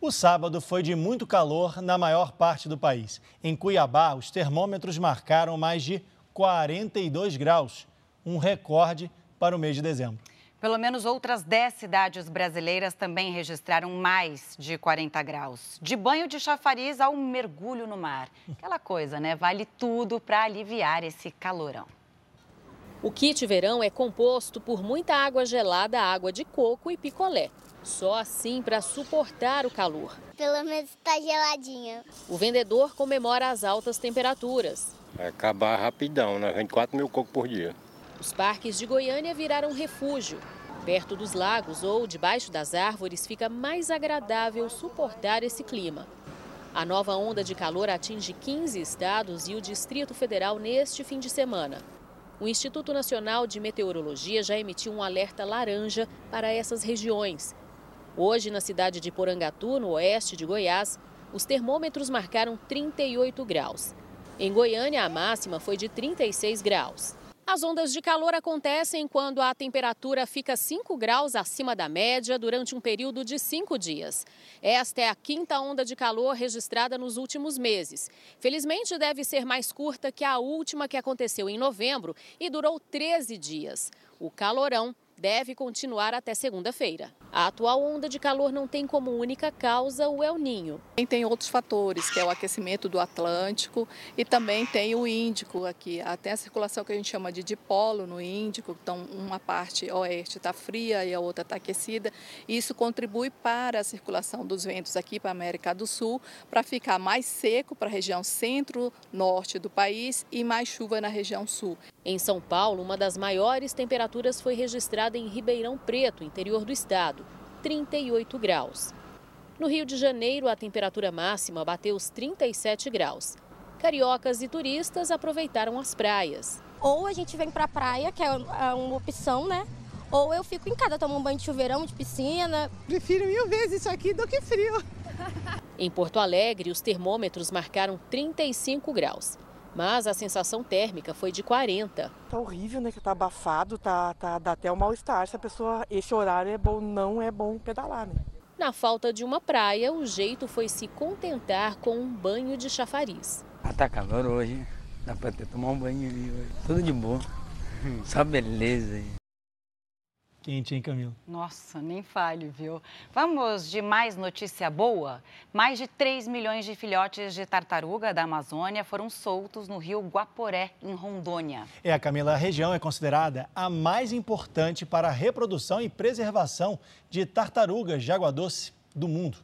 O sábado foi de muito calor na maior parte do país. Em Cuiabá, os termômetros marcaram mais de 42 graus, um recorde para o mês de dezembro. Pelo menos outras 10 cidades brasileiras também registraram mais de 40 graus. De banho de chafariz ao mergulho no mar. Aquela coisa, né? Vale tudo para aliviar esse calorão. O kit verão é composto por muita água gelada, água de coco e picolé. Só assim para suportar o calor. Pelo menos está geladinha. O vendedor comemora as altas temperaturas. Vai acabar rapidão, né? Vende 4 mil cocos por dia. Os parques de Goiânia viraram refúgio. Perto dos lagos ou debaixo das árvores fica mais agradável suportar esse clima. A nova onda de calor atinge 15 estados e o Distrito Federal neste fim de semana. O Instituto Nacional de Meteorologia já emitiu um alerta laranja para essas regiões. Hoje, na cidade de Porangatu, no oeste de Goiás, os termômetros marcaram 38 graus. Em Goiânia, a máxima foi de 36 graus. As ondas de calor acontecem quando a temperatura fica 5 graus acima da média durante um período de cinco dias. Esta é a quinta onda de calor registrada nos últimos meses. Felizmente, deve ser mais curta que a última que aconteceu em novembro e durou 13 dias. O calorão deve continuar até segunda-feira. A atual onda de calor não tem como única causa o El Ninho. Tem outros fatores, que é o aquecimento do Atlântico e também tem o Índico aqui. Até a circulação que a gente chama de dipolo no Índico, então uma parte oeste está fria e a outra está aquecida. Isso contribui para a circulação dos ventos aqui para a América do Sul, para ficar mais seco para a região centro-norte do país e mais chuva na região sul. Em São Paulo, uma das maiores temperaturas foi registrada em Ribeirão Preto, interior do estado, 38 graus. No Rio de Janeiro, a temperatura máxima bateu os 37 graus. Cariocas e turistas aproveitaram as praias. Ou a gente vem para a praia, que é uma opção, né? Ou eu fico em casa, tomo um banho de chuveirão, de piscina. Prefiro mil vezes isso aqui do que frio. Em Porto Alegre, os termômetros marcaram 35 graus mas a sensação térmica foi de 40. Tá horrível, né? Que tá abafado, tá, tá, dá até um mal-estar. Se a pessoa, esse horário é bom, não é bom pedalar, né? Na falta de uma praia, o jeito foi se contentar com um banho de chafariz. Ah, tá calor hoje, dá pra ter tomar um banho ali hoje. Tudo de boa, só beleza aí. Quente, hein, Camila? Nossa, nem fale, viu? Vamos de mais notícia boa? Mais de 3 milhões de filhotes de tartaruga da Amazônia foram soltos no rio Guaporé, em Rondônia. É, a Camila, a região é considerada a mais importante para a reprodução e preservação de tartarugas de água doce do mundo.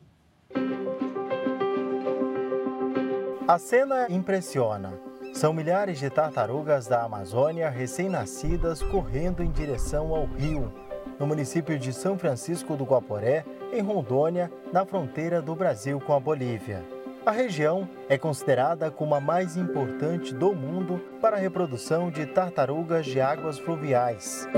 A cena impressiona. São milhares de tartarugas da Amazônia recém-nascidas correndo em direção ao rio no município de São Francisco do Guaporé, em Rondônia, na fronteira do Brasil com a Bolívia. A região é considerada como a mais importante do mundo para a reprodução de tartarugas de águas fluviais.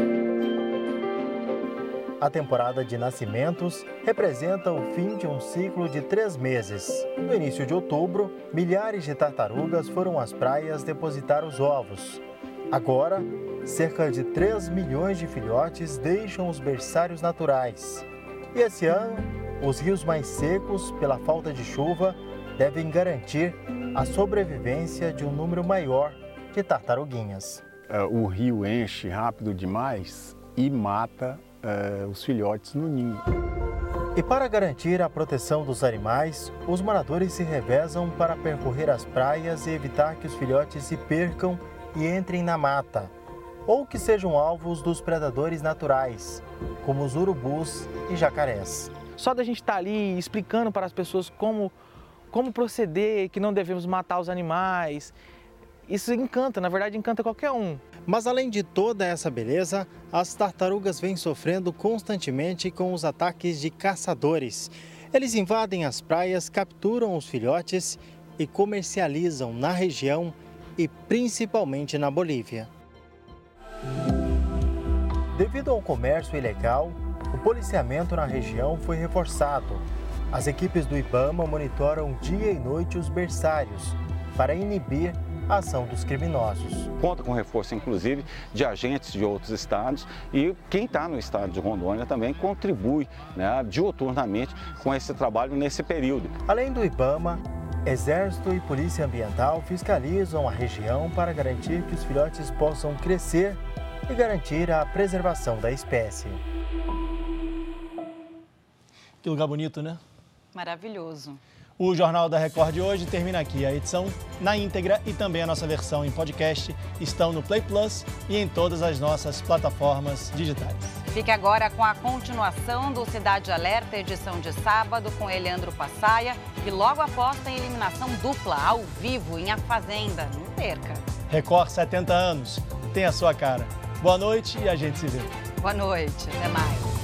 A temporada de nascimentos representa o fim de um ciclo de três meses. No início de outubro, milhares de tartarugas foram às praias depositar os ovos. Agora, cerca de 3 milhões de filhotes deixam os berçários naturais. E esse ano, os rios mais secos, pela falta de chuva, devem garantir a sobrevivência de um número maior de tartaruguinhas. É, o rio enche rápido demais e mata uh, os filhotes no ninho. E para garantir a proteção dos animais, os moradores se revezam para percorrer as praias e evitar que os filhotes se percam e entrem na mata, ou que sejam alvos dos predadores naturais, como os urubus e jacarés. Só da gente estar tá ali explicando para as pessoas como, como proceder, que não devemos matar os animais, isso encanta, na verdade encanta qualquer um. Mas além de toda essa beleza, as tartarugas vêm sofrendo constantemente com os ataques de caçadores. Eles invadem as praias, capturam os filhotes e comercializam na região e principalmente na Bolívia. Devido ao comércio ilegal, o policiamento na região foi reforçado. As equipes do Ibama monitoram dia e noite os berçários para inibir a ação dos criminosos. Conta com reforço, inclusive, de agentes de outros estados e quem está no estado de Rondônia também contribui né, diuturnamente com esse trabalho nesse período. Além do Ibama, Exército e Polícia Ambiental fiscalizam a região para garantir que os filhotes possam crescer e garantir a preservação da espécie. Que lugar bonito, né? Maravilhoso. O Jornal da Record de hoje termina aqui. A edição na íntegra e também a nossa versão em podcast estão no Play Plus e em todas as nossas plataformas digitais. Fique agora com a continuação do Cidade Alerta, edição de sábado, com Eleandro Passaia. E logo após tem eliminação dupla, ao vivo, em A Fazenda. Não perca. Record 70 anos. Tem a sua cara. Boa noite e a gente se vê. Boa noite. Até mais.